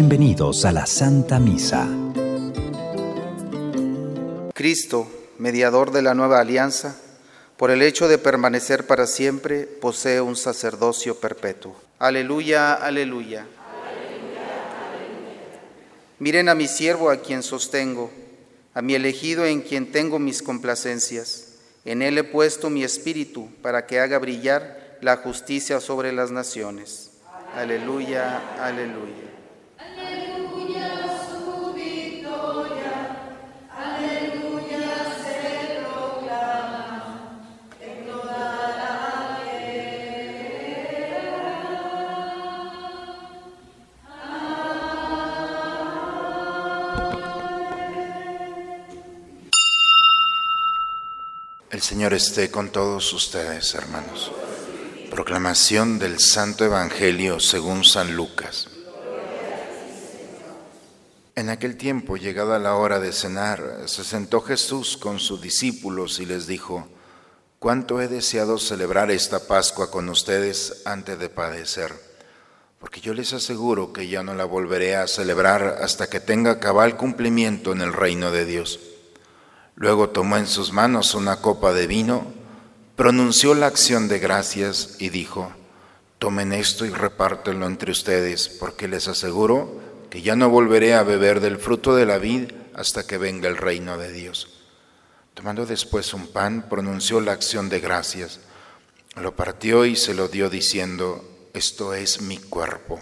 Bienvenidos a la Santa Misa. Cristo, mediador de la nueva alianza, por el hecho de permanecer para siempre, posee un sacerdocio perpetuo. Aleluya, aleluya. Miren a mi siervo a quien sostengo, a mi elegido en quien tengo mis complacencias. En él he puesto mi espíritu para que haga brillar la justicia sobre las naciones. Aleluya, aleluya. El Señor esté con todos ustedes, hermanos. Proclamación del Santo Evangelio según San Lucas. En aquel tiempo, llegada la hora de cenar, se sentó Jesús con sus discípulos y les dijo, cuánto he deseado celebrar esta Pascua con ustedes antes de padecer, porque yo les aseguro que ya no la volveré a celebrar hasta que tenga cabal cumplimiento en el reino de Dios. Luego tomó en sus manos una copa de vino, pronunció la acción de gracias y dijo, tomen esto y repártenlo entre ustedes, porque les aseguro que ya no volveré a beber del fruto de la vid hasta que venga el reino de Dios. Tomando después un pan, pronunció la acción de gracias, lo partió y se lo dio diciendo, esto es mi cuerpo,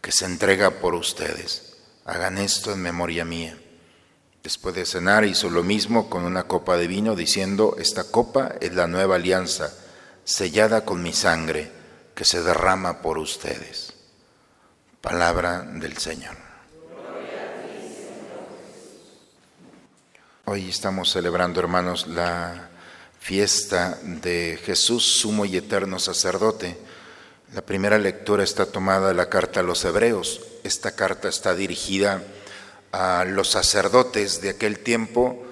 que se entrega por ustedes. Hagan esto en memoria mía. Después de cenar hizo lo mismo con una copa de vino, diciendo, esta copa es la nueva alianza, sellada con mi sangre, que se derrama por ustedes. Palabra del Señor. Hoy estamos celebrando, hermanos, la fiesta de Jesús, sumo y eterno sacerdote. La primera lectura está tomada de la carta a los hebreos. Esta carta está dirigida a los sacerdotes de aquel tiempo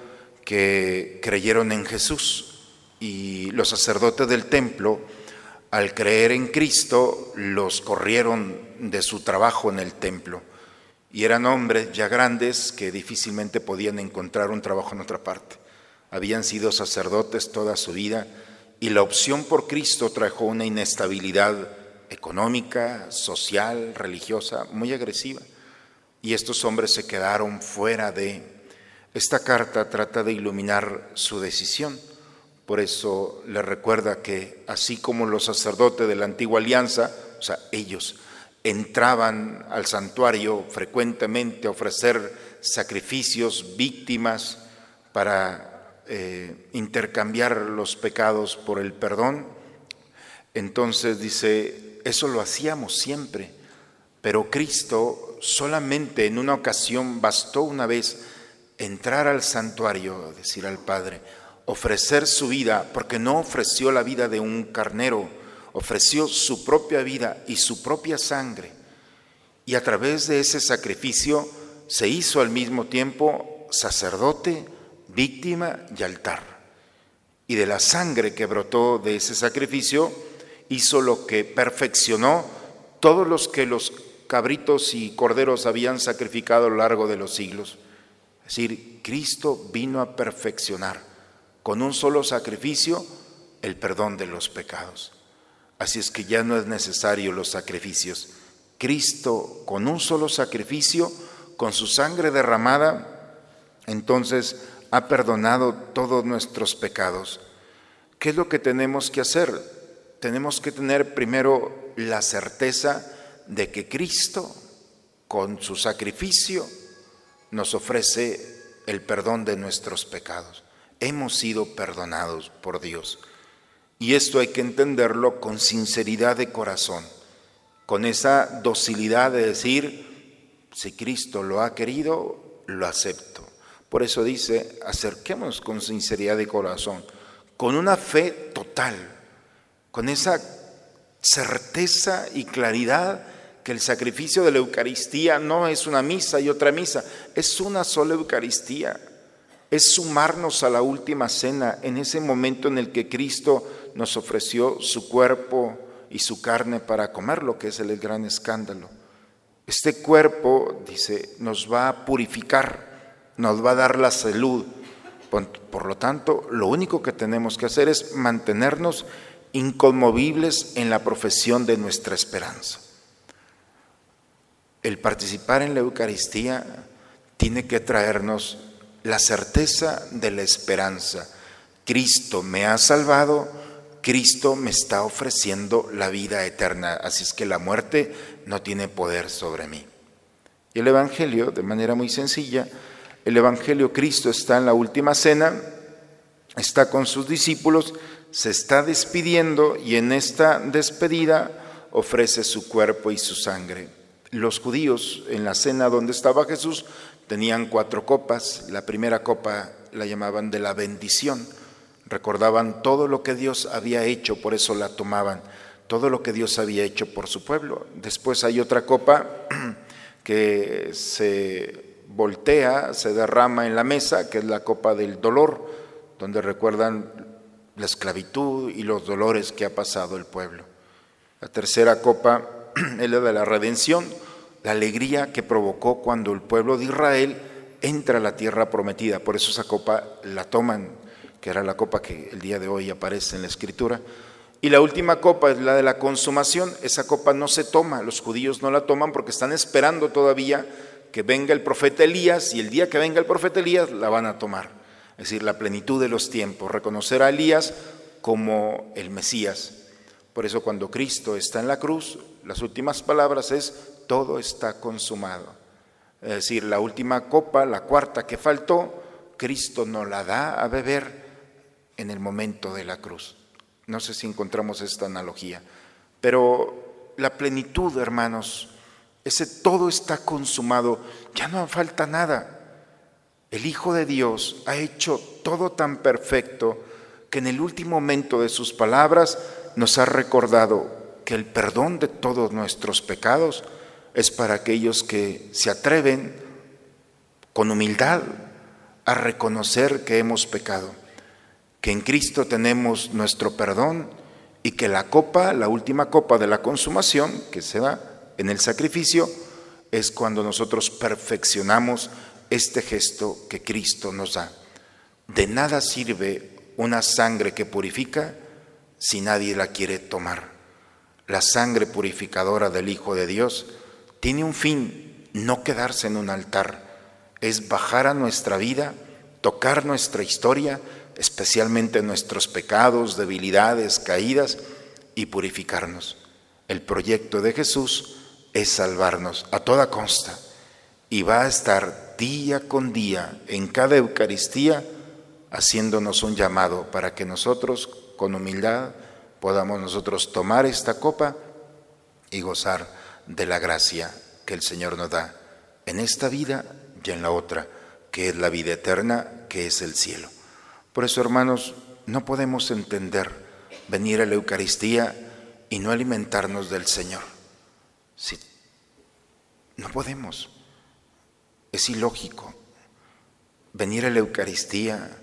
que creyeron en Jesús. Y los sacerdotes del templo, al creer en Cristo, los corrieron de su trabajo en el templo. Y eran hombres ya grandes que difícilmente podían encontrar un trabajo en otra parte. Habían sido sacerdotes toda su vida y la opción por Cristo trajo una inestabilidad económica, social, religiosa, muy agresiva y estos hombres se quedaron fuera de... Esta carta trata de iluminar su decisión. Por eso le recuerda que así como los sacerdotes de la antigua alianza, o sea, ellos entraban al santuario frecuentemente a ofrecer sacrificios, víctimas, para eh, intercambiar los pecados por el perdón. Entonces dice, eso lo hacíamos siempre, pero Cristo solamente en una ocasión bastó una vez entrar al santuario, decir al Padre, ofrecer su vida, porque no ofreció la vida de un carnero, ofreció su propia vida y su propia sangre. Y a través de ese sacrificio se hizo al mismo tiempo sacerdote, víctima y altar. Y de la sangre que brotó de ese sacrificio hizo lo que perfeccionó todos los que los cabritos y corderos habían sacrificado a lo largo de los siglos. Es decir, Cristo vino a perfeccionar con un solo sacrificio el perdón de los pecados. Así es que ya no es necesario los sacrificios. Cristo con un solo sacrificio, con su sangre derramada, entonces ha perdonado todos nuestros pecados. ¿Qué es lo que tenemos que hacer? Tenemos que tener primero la certeza de que Cristo, con su sacrificio, nos ofrece el perdón de nuestros pecados. Hemos sido perdonados por Dios. Y esto hay que entenderlo con sinceridad de corazón, con esa docilidad de decir, si Cristo lo ha querido, lo acepto. Por eso dice, acerquemos con sinceridad de corazón, con una fe total, con esa certeza y claridad que el sacrificio de la Eucaristía no es una misa y otra misa, es una sola Eucaristía. Es sumarnos a la última cena en ese momento en el que Cristo nos ofreció su cuerpo y su carne para comer, lo que es el gran escándalo. Este cuerpo, dice, nos va a purificar, nos va a dar la salud. Por, lo tanto, lo único que tenemos que hacer es mantenernos inconmovibles en la profesión de nuestra esperanza. El participar en la Eucaristía tiene que traernos la certeza de la esperanza. Cristo me ha salvado, Cristo me está ofreciendo la vida eterna, así es que la muerte no tiene poder sobre mí. Y el Evangelio, de manera muy sencilla, el Evangelio Cristo está en la última cena, está con sus discípulos, se está despidiendo y en esta despedida ofrece su cuerpo y su sangre. Los judíos en la cena donde estaba Jesús tenían cuatro copas. La primera copa la llamaban de la bendición. Recordaban todo lo que Dios había hecho, por eso la tomaban, todo lo que Dios había hecho por su pueblo. Después hay otra copa que se voltea, se derrama en la mesa, que es la copa del dolor, donde recuerdan la esclavitud y los dolores que ha pasado el pueblo. La tercera copa es la de la redención, la alegría que provocó cuando el pueblo de Israel entra a la tierra prometida. Por eso esa copa la toman, que era la copa que el día de hoy aparece en la escritura. Y la última copa es la de la consumación. Esa copa no se toma, los judíos no la toman porque están esperando todavía que venga el profeta Elías y el día que venga el profeta Elías la van a tomar. Es decir, la plenitud de los tiempos, reconocer a Elías como el Mesías. Por eso cuando Cristo está en la cruz, las últimas palabras es, todo está consumado. Es decir, la última copa, la cuarta que faltó, Cristo nos la da a beber en el momento de la cruz. No sé si encontramos esta analogía, pero la plenitud, hermanos, ese todo está consumado, ya no falta nada. El Hijo de Dios ha hecho todo tan perfecto que en el último momento de sus palabras nos ha recordado que el perdón de todos nuestros pecados es para aquellos que se atreven con humildad a reconocer que hemos pecado, que en Cristo tenemos nuestro perdón y que la copa, la última copa de la consumación que se da, en el sacrificio es cuando nosotros perfeccionamos este gesto que Cristo nos da. De nada sirve una sangre que purifica si nadie la quiere tomar. La sangre purificadora del Hijo de Dios tiene un fin, no quedarse en un altar, es bajar a nuestra vida, tocar nuestra historia, especialmente nuestros pecados, debilidades, caídas, y purificarnos. El proyecto de Jesús es salvarnos a toda consta y va a estar día con día en cada Eucaristía haciéndonos un llamado para que nosotros con humildad podamos nosotros tomar esta copa y gozar de la gracia que el Señor nos da en esta vida y en la otra, que es la vida eterna, que es el cielo. Por eso, hermanos, no podemos entender venir a la Eucaristía y no alimentarnos del Señor. Si no podemos. Es ilógico. Venir a la Eucaristía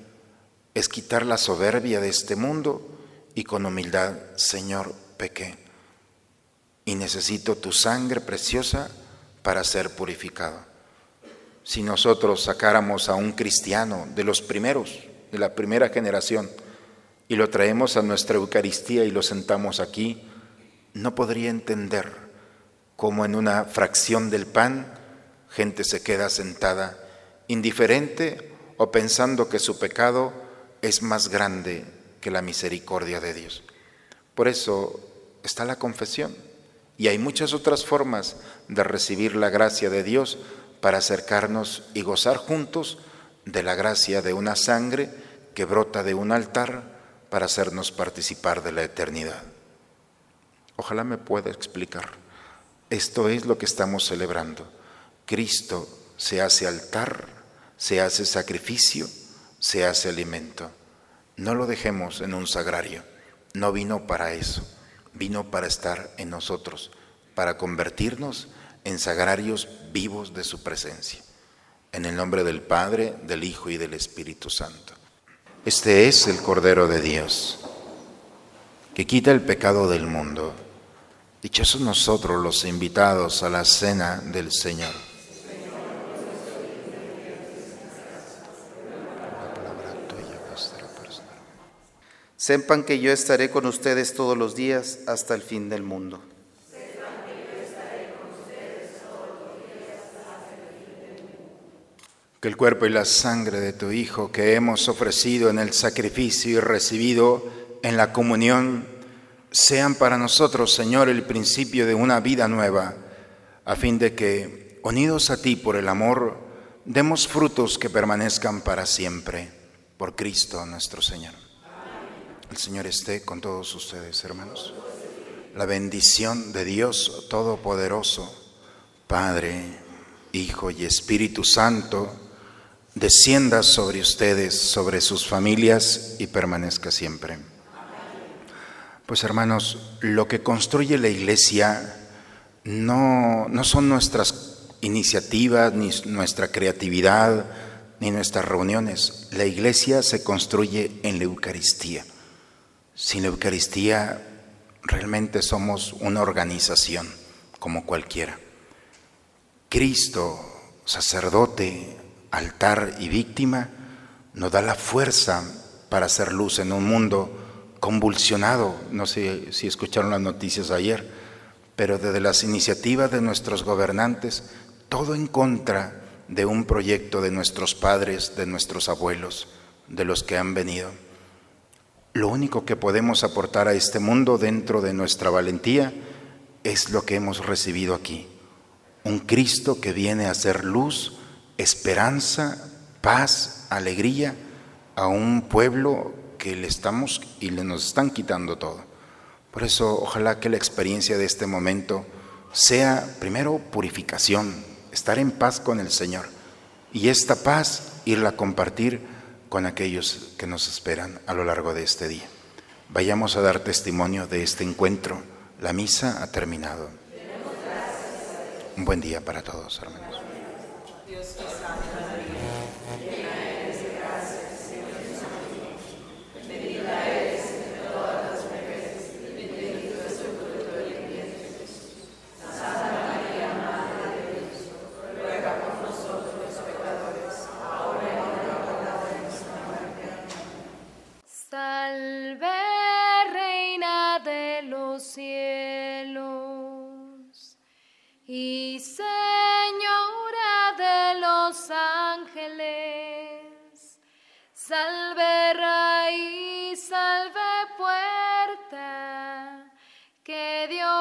es quitar la soberbia de este mundo y con humildad, Señor, pequé y necesito tu sangre preciosa para ser purificado. Si nosotros sacáramos a un cristiano de los primeros, de la primera generación, y lo traemos a nuestra Eucaristía y lo sentamos aquí, no podría entender como en una fracción del pan, gente se queda sentada, indiferente o pensando que su pecado es más grande que la misericordia de Dios. Por eso está la confesión. Y hay muchas otras formas de recibir la gracia de Dios para acercarnos y gozar juntos de la gracia de una sangre que brota de un altar para hacernos participar de la eternidad. Ojalá me pueda explicar. Esto es lo que estamos celebrando. Cristo se hace altar, se hace sacrificio, se hace alimento. No lo dejemos en un sagrario. No vino para eso. Vino para estar en nosotros, para convertirnos en sagrarios vivos de su presencia. En el nombre del Padre, del Hijo y del Espíritu Santo. Este es el Cordero de Dios, que quita el pecado del mundo. Dichosos nosotros los invitados a la cena del Señor. Sepan que yo estaré con ustedes todos los días hasta el fin del mundo. Que el cuerpo y la sangre de tu Hijo que hemos ofrecido en el sacrificio y recibido en la comunión sean para nosotros, Señor, el principio de una vida nueva, a fin de que, unidos a ti por el amor, demos frutos que permanezcan para siempre, por Cristo nuestro Señor. El Señor esté con todos ustedes, hermanos. La bendición de Dios Todopoderoso, Padre, Hijo y Espíritu Santo, descienda sobre ustedes, sobre sus familias y permanezca siempre. Pues hermanos, lo que construye la iglesia no, no son nuestras iniciativas, ni nuestra creatividad, ni nuestras reuniones. La iglesia se construye en la Eucaristía. Sin la Eucaristía realmente somos una organización como cualquiera. Cristo, sacerdote, altar y víctima, nos da la fuerza para hacer luz en un mundo convulsionado, no sé si escucharon las noticias ayer, pero desde las iniciativas de nuestros gobernantes, todo en contra de un proyecto de nuestros padres, de nuestros abuelos, de los que han venido. Lo único que podemos aportar a este mundo dentro de nuestra valentía es lo que hemos recibido aquí. Un Cristo que viene a ser luz, esperanza, paz, alegría a un pueblo que le estamos y le nos están quitando todo. Por eso, ojalá que la experiencia de este momento sea primero purificación, estar en paz con el Señor y esta paz irla a compartir con aquellos que nos esperan a lo largo de este día. Vayamos a dar testimonio de este encuentro. La misa ha terminado. Un buen día para todos, hermanos.